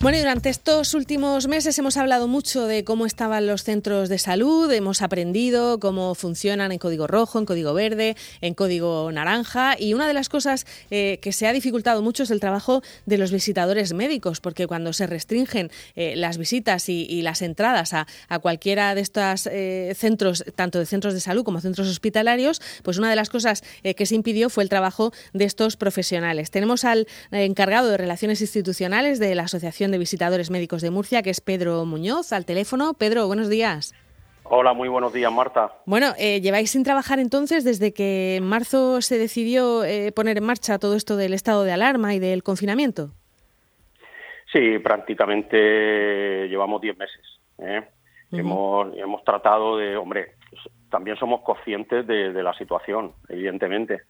Bueno, y durante estos últimos meses hemos hablado mucho de cómo estaban los centros de salud, hemos aprendido cómo funcionan en código rojo, en código verde, en código naranja, y una de las cosas eh, que se ha dificultado mucho es el trabajo de los visitadores médicos, porque cuando se restringen eh, las visitas y, las entradas a, cualquiera de estos eh, centros, tanto de centros de salud como centros hospitalarios, pues una de las cosas que se impidió fue el trabajo de estos profesionales. Tenemos al encargado de Relaciones Institucionales de la Asociación de Visitadores Médicos de Murcia, que es Pedro Muñoz, al teléfono. Pedro, buenos días. Hola, muy buenos días, Marta. Bueno, eh, lleváis sin trabajar entonces desde que en marzo se decidió eh, poner en marcha todo esto del estado de alarma y del confinamiento. Sí, prácticamente llevamos 10 meses. ¿eh? hemos, hemos tratado de, hombre, también somos conscientes de, de la situación, evidentemente.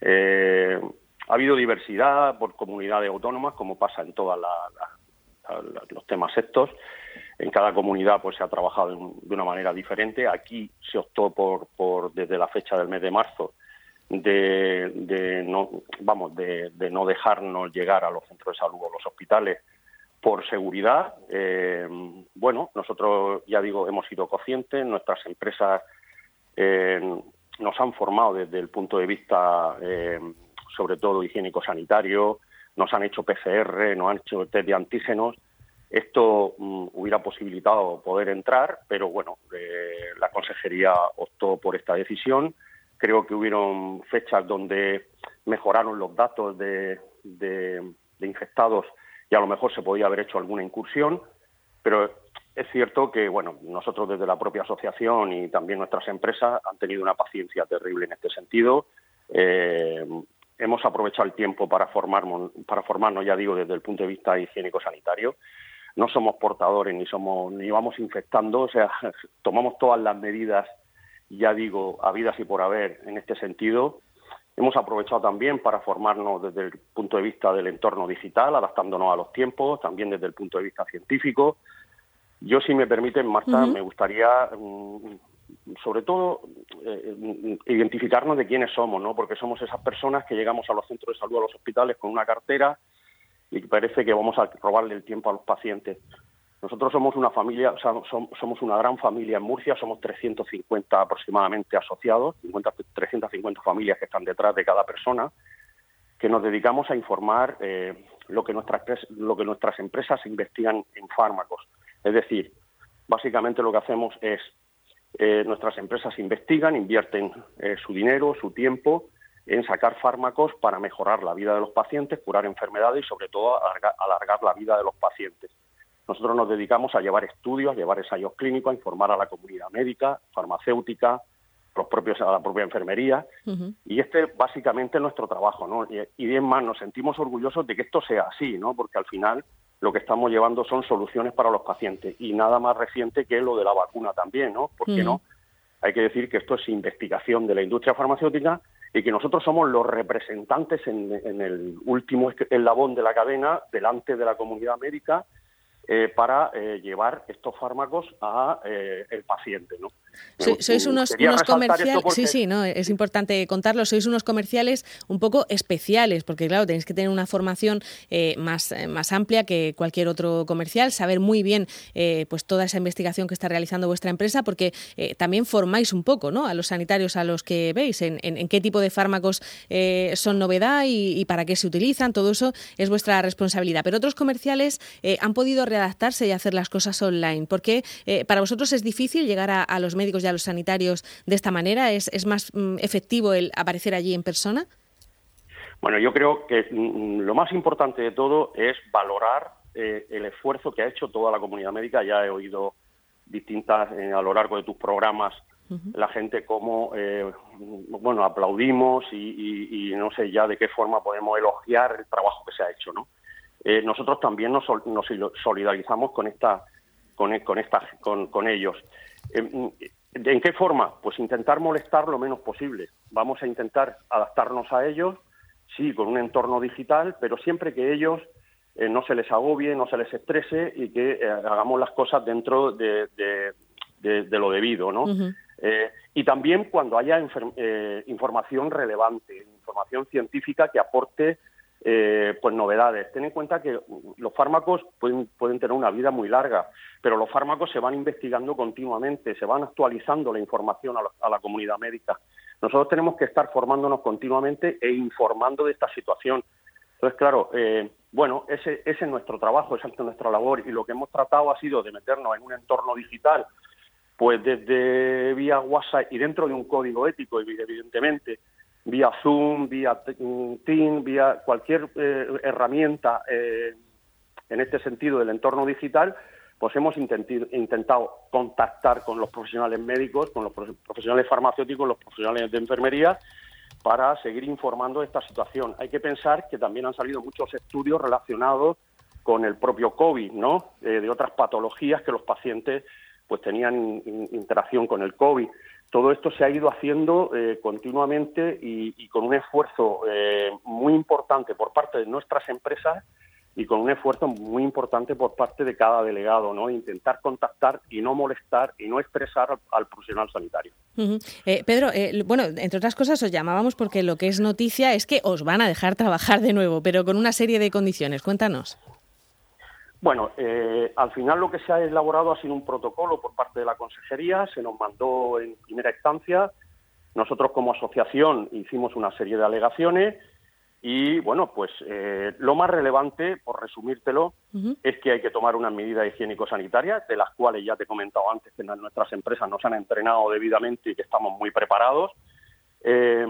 ha habido diversidad por comunidades autónomas, como pasa en todas las los temas estos. En cada comunidad pues se ha trabajado de una manera diferente. Aquí se optó por, por desde la fecha del mes de marzo de, no vamos de, no dejarnos llegar a los centros de salud o los hospitales por seguridad. Eh, bueno, nosotros ya digo hemos sido conscientes, nuestras empresas eh, nos han formado desde el punto de vista eh, sobre todo higiénico-sanitario, nos han hecho PCR, nos han hecho test de antígenos. Esto mm, hubiera posibilitado poder entrar, pero bueno, eh, la consejería optó por esta decisión. Creo que hubieron fechas donde mejoraron los datos de, infectados y a lo mejor se podía haber hecho alguna incursión, pero es cierto que bueno, nosotros desde la propia asociación y también nuestras empresas han tenido una paciencia terrible en este sentido. Eh, hemos aprovechado el tiempo para formarnos, para formarnos, ya digo, desde el punto de vista higiénico-sanitario. No somos portadores ni somos ni vamos infectando, o sea, tomamos todas las medidas, ya digo, habidas y por haber en este sentido. Hemos aprovechado también para formarnos desde el punto de vista del entorno digital, adaptándonos a los tiempos, también desde el punto de vista científico. Yo, si me permiten, Marta, me gustaría mm, sobre todo eh, identificarnos de quiénes somos, ¿no? Porque somos esas personas que llegamos a los centros de salud, a los hospitales con una cartera y parece que vamos a robarle el tiempo a los pacientes. Nosotros somos una familia, somos una gran familia en Murcia, somos 350 aproximadamente asociados, 50, 350 familias que están detrás de cada persona, que nos dedicamos a informar eh, lo, que nuestras, lo que nuestras empresas investigan en fármacos. Es decir, básicamente lo que hacemos es eh, nuestras empresas investigan, invierten eh, su dinero, su tiempo en sacar fármacos para mejorar la vida de los pacientes, curar enfermedades y sobre todo alargar, la vida de los pacientes. Nosotros nos dedicamos a llevar estudios, a llevar ensayos clínicos, a informar a la comunidad médica, farmacéutica, los propios, a la propia enfermería. Y este básicamente es nuestro trabajo. ¿no? Y, y bien más, nos sentimos orgullosos de que esto sea así, ¿no? porque al final lo que estamos llevando son soluciones para los pacientes y nada más reciente que lo de la vacuna también, ¿no? ¿Por qué no? Hay que decir que esto es investigación de la industria farmacéutica y que nosotros somos los representantes en, en el último eslabón de la cadena delante de la comunidad médica eh, para eh, llevar estos fármacos a eh, el paciente, ¿no? Sois unos, comerciales, sí, sí, no, es importante contarlo. Sois unos comerciales un poco especiales, porque claro, tenéis que tener una formación más, más amplia que cualquier otro comercial, saber muy bien pues toda esa investigación que está realizando vuestra empresa, porque también formáis un poco, ¿no? A los sanitarios a los que veis, en, en, qué tipo de fármacos son novedad y, para qué se utilizan, todo eso es vuestra responsabilidad. Pero otros comerciales han podido realizar adaptarse y hacer las cosas online? Porque eh, para vosotros es difícil llegar a, los médicos y a los sanitarios de esta manera. ¿Es, es más mm, efectivo el aparecer allí en persona? Bueno, yo creo que mm, lo más importante de todo es valorar eh, el esfuerzo que ha hecho toda la comunidad médica. Ya he oído distintas eh, a lo largo de tus programas la gente cómo bueno aplaudimos y, y, no sé ya de qué forma podemos elogiar el trabajo que se ha hecho, ¿no? Eh, nosotros también nos, solidarizamos con esta con, con, con, con ellos. Eh, ¿En qué forma? Pues intentar molestar lo menos posible. Vamos a intentar adaptarnos a ellos, sí, con un entorno digital, pero siempre que ellos eh, no se les agobie, no se les estrese y que hagamos las cosas dentro de, de, lo debido, ¿no? y también cuando haya información relevante, información científica que aporte eh, pues novedades. Ten en cuenta que los fármacos pueden, pueden tener una vida muy larga, pero los fármacos se van investigando continuamente, se van actualizando la información a la, comunidad médica. Nosotros tenemos que estar formándonos continuamente e informando de esta situación. Entonces, claro, eh, bueno, ese, ese es nuestro trabajo, esa es nuestra labor y lo que hemos tratado ha sido de meternos en un entorno digital, pues desde vía WhatsApp y dentro de un código ético, evidentemente, vía Zoom, vía Team, vía cualquier eh, herramienta eh, en este sentido del entorno digital, pues hemos intentado contactar con los profesionales médicos, con los profesionales farmacéuticos, los profesionales de enfermería, para seguir informando de esta situación. Hay que pensar que también han salido muchos estudios relacionados con el propio COVID, ¿no? Eh, de otras patologías que los pacientes pues tenían interacción con el COVID. Todo esto se ha ido haciendo eh, continuamente y, con un esfuerzo eh, muy importante por parte de nuestras empresas y con un esfuerzo muy importante por parte de cada delegado, ¿no? Intentar contactar y no molestar y no estresar al, profesional sanitario. Eh, Pedro, eh, bueno, entre otras cosas os llamábamos porque lo que es noticia es que os van a dejar trabajar de nuevo, pero con una serie de condiciones. Cuéntanos. Bueno, eh, al final lo que se ha elaborado ha sido un protocolo por parte de la Consejería, se nos mandó en primera instancia, nosotros como asociación hicimos una serie de alegaciones, y bueno, pues eh, lo más relevante, por resumírtelo, es que hay que tomar unas medidas higiénico-sanitarias, de las cuales ya te he comentado antes que nuestras empresas nos han entrenado debidamente y que estamos muy preparados. Eh,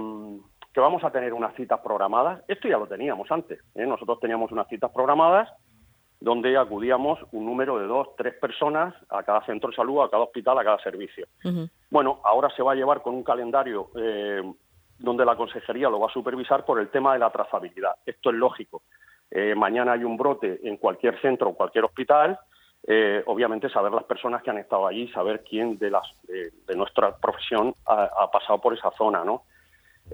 que vamos a tener unas citas programadas. Esto ya lo teníamos antes. ¿eh? Nosotros teníamos unas citas programadas donde acudíamos un número de dos, tres personas a cada centro de salud, a cada hospital, a cada servicio. Bueno, ahora se va a llevar con un calendario eh, donde la consejería lo va a supervisar por el tema de la trazabilidad. Esto es lógico. Eh, mañana hay un brote en cualquier centro o cualquier hospital, eh, obviamente saber las personas que han estado allí, saber quién de, las, de, nuestra profesión ha, pasado por esa zona, ¿no?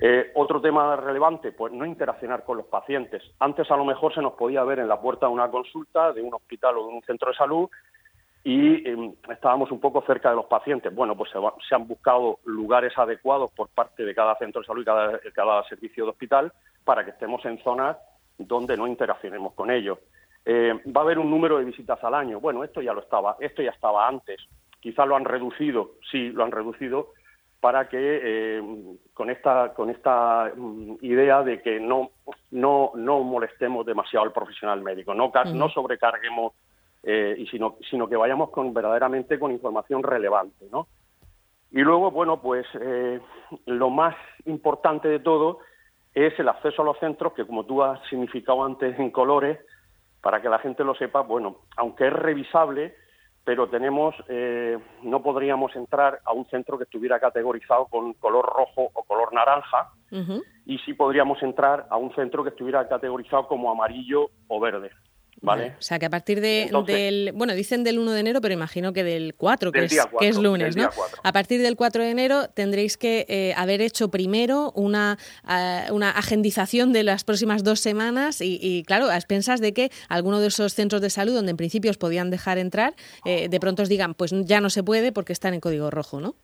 Eh, otro tema relevante, pues no interaccionar con los pacientes. Antes a lo mejor se nos podía ver en la puerta de una consulta, de un hospital o de un centro de salud, y em, estábamos un poco cerca de los pacientes. Bueno, pues se, han buscado lugares adecuados por parte de cada centro de salud y cada, cada servicio de hospital para que estemos en zonas donde no interaccionemos con ellos. Eh, va a haber un número de visitas al año. Bueno, esto ya lo estaba, esto ya estaba antes. Quizás lo han reducido, sí, lo han reducido para que em, con esta con esta mm, idea de que no no no molestemos demasiado al profesional médico, no no sobrecarguemos eh, y sino, sino que vayamos con verdaderamente con información relevante, ¿no? Y luego, bueno, pues eh, lo más importante de todo es el acceso a los centros, que como tú has significado antes en colores, para que la gente lo sepa, bueno, aunque es revisable, pero tenemos, eh, no podríamos entrar a un centro que estuviera categorizado con color rojo o color naranja, y sí podríamos entrar a un centro que estuviera categorizado como amarillo o verde. ¿Vale? O sea, que a partir de, del. Bueno, dicen del 1 de enero, pero imagino que del 4, que, es, que es lunes, ¿no? A partir del 4 de enero tendréis que eh, haber hecho primero una, eh, una agendización de las próximas dos semanas y, claro, a expensas de que alguno de esos centros de salud donde en principio os podían dejar entrar, eh, de pronto os digan, pues ya no se puede porque están en código rojo, ¿no?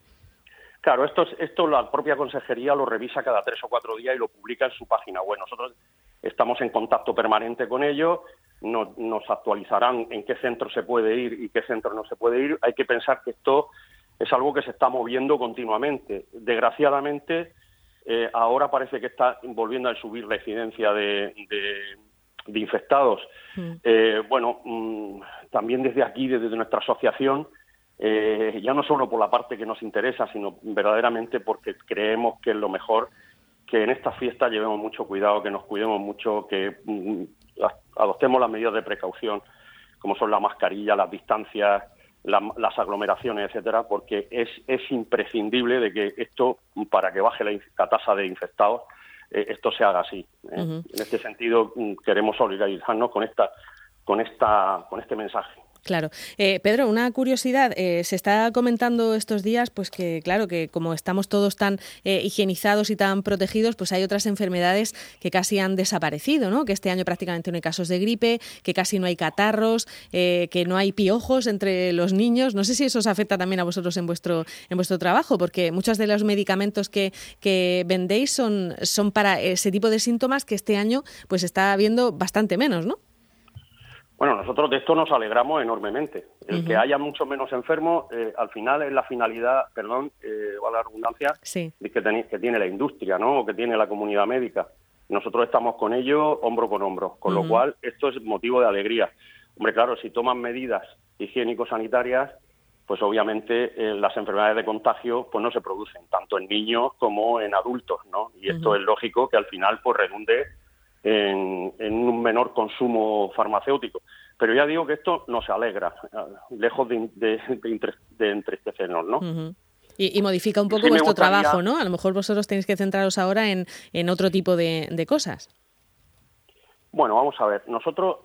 Claro, esto, esto la propia consejería lo revisa cada tres o cuatro días y lo publica en su página web. Nosotros estamos en contacto permanente con ellos nos actualizarán en qué centro se puede ir y qué centro no se puede ir. Hay que pensar que esto es algo que se está moviendo continuamente. Desgraciadamente, eh, ahora parece que está volviendo a subir la incidencia de, infectados. Mm. Eh, bueno, mm, también desde aquí, desde nuestra asociación, eh, ya no solo por la parte que nos interesa, sino verdaderamente porque creemos que es lo mejor que en esta fiesta llevemos mucho cuidado, que nos cuidemos mucho, que mm, adoptemos las medidas de precaución, como son la mascarilla, las distancias, las aglomeraciones, etcétera, porque es, es imprescindible de que esto, para que baje la, tasa de infectados, eh, esto se haga así. ¿eh? En este sentido, mm, queremos solidarizarnos con esta, con esta, con este mensaje. Claro. Eh, Pedro, una curiosidad. Eh, se está comentando estos días, pues que, claro, que como estamos todos tan eh, higienizados y tan protegidos, pues hay otras enfermedades que casi han desaparecido, ¿no? Que este año prácticamente no hay casos de gripe, que casi no hay catarros, que no hay piojos entre los niños. No sé si eso os afecta también a vosotros en vuestro, en vuestro trabajo, porque muchos de los medicamentos que, que vendéis son, son para ese tipo de síntomas que este año pues está habiendo bastante menos, ¿no? Bueno, nosotros de esto nos alegramos enormemente. El que haya mucho menos enfermos, eh, al final es la finalidad, perdón, eh, va la redundancia, que, que, tiene la industria, ¿no? O que tiene la comunidad médica. Nosotros estamos con ellos hombro con hombro, con lo cual esto es motivo de alegría. Hombre, claro, si toman medidas higiénico-sanitarias, pues obviamente eh, las enfermedades de contagio pues no se producen tanto en niños como en adultos, ¿no? Y esto es lógico que al final pues redunde en, un menor consumo farmacéutico. Pero ya digo que esto nos alegra, lejos de, de, entristecernos, ¿no? y, modifica un poco vuestro trabajo, ¿no? A lo mejor vosotros tenéis que centraros ahora en, en otro tipo de, cosas. Bueno, vamos a ver. Nosotros,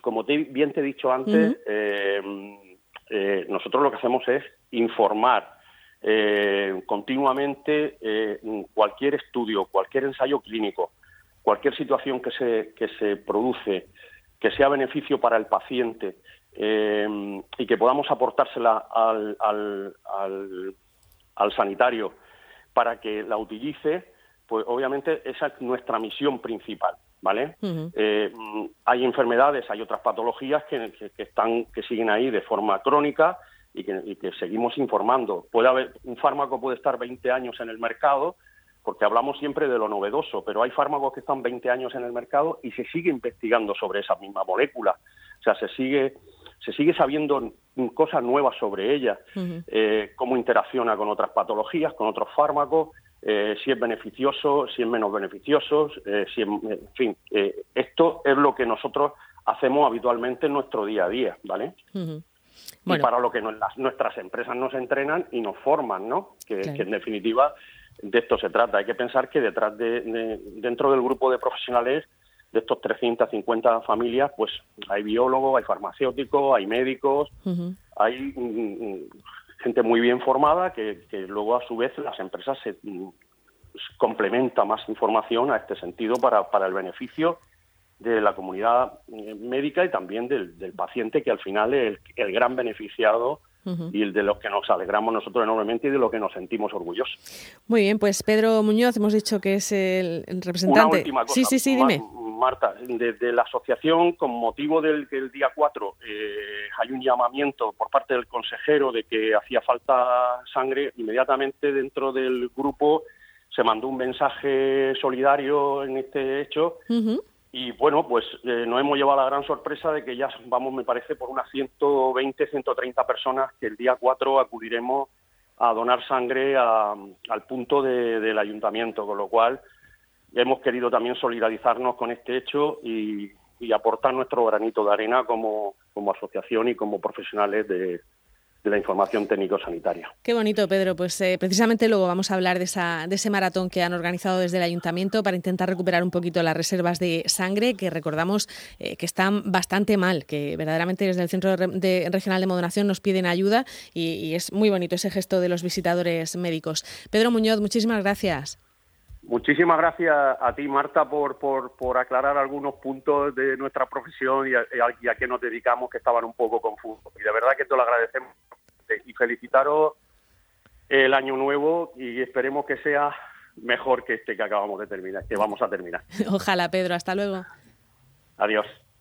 como bien te he dicho antes, eh, eh, nosotros lo que hacemos es informar eh, continuamente cualquier estudio, cualquier ensayo clínico, cualquier situación que se, que se produce que sea beneficio para el paciente eh, y que podamos aportársela al, al, al, sanitario para que la utilice, pues obviamente esa es nuestra misión principal. ¿Vale? Eh, hay enfermedades, hay otras patologías que, que, están, que siguen ahí de forma crónica y que, y que seguimos informando. Puede haber, un fármaco puede estar 20 años en el mercado porque hablamos siempre de lo novedoso, pero hay fármacos que están 20 años en el mercado y se sigue investigando sobre esa misma molécula. O sea, se sigue, se sigue sabiendo cosas nuevas sobre ella, eh, cómo interacciona con otras patologías, con otros fármacos, eh, si es beneficioso, si es menos beneficioso, eh, si en fin, esto es lo que nosotros hacemos habitualmente en nuestro día a día, ¿vale? Y para lo que nuestras empresas nos entrenan y nos forman, ¿no? que en definitiva de esto se trata. Hay que pensar que detrás de, dentro del grupo de profesionales de estos 350 familias, pues hay biólogos, hay farmacéuticos, hay médicos, hay mm, mm, gente muy bien formada que, luego a su vez las empresas se mm, complementa más información a este sentido para, para el beneficio de la comunidad eh, médica y también del, paciente que al final es el gran beneficiado y el de los que nos alegramos nosotros enormemente y de lo que nos sentimos orgullosos. Muy bien, pues Pedro Muñoz, hemos dicho que es el, representante. Una última cosa, sí, sí, sí, dime. Marta, desde la asociación, con motivo del que el día 4 eh, hay un llamamiento por parte del consejero de que hacía falta sangre, inmediatamente dentro del grupo se mandó un mensaje solidario en este hecho y bueno, pues eh, nos hemos llevado la gran sorpresa de que ya vamos, me parece, por unas 120, 130 personas que el día 4 acudiremos a donar sangre al punto del ayuntamiento, con lo cual hemos querido también solidarizarnos con este hecho y, y aportar nuestro granito de arena como, como asociación y como profesionales de, de la información técnico-sanitaria. Qué bonito, Pedro. Pues eh, precisamente luego vamos a hablar de, esa, de ese maratón que han organizado desde el ayuntamiento para intentar recuperar un poquito las reservas de sangre que recordamos eh, que están bastante mal, que verdaderamente desde el Centro de, Regional de Modonación nos piden ayuda y, es muy bonito ese gesto de los visitadores médicos. Pedro Muñoz, muchísimas gracias. Muchísimas gracias a ti, Marta, por, por, por aclarar algunos puntos de nuestra profesión y a, y a, qué nos dedicamos que estaban un poco confusos. Y de verdad que te lo agradecemos y felicitaros el año nuevo y esperemos que sea mejor que este que acabamos de terminar, que vamos a terminar. Ojalá, Pedro. Hasta luego. Adiós.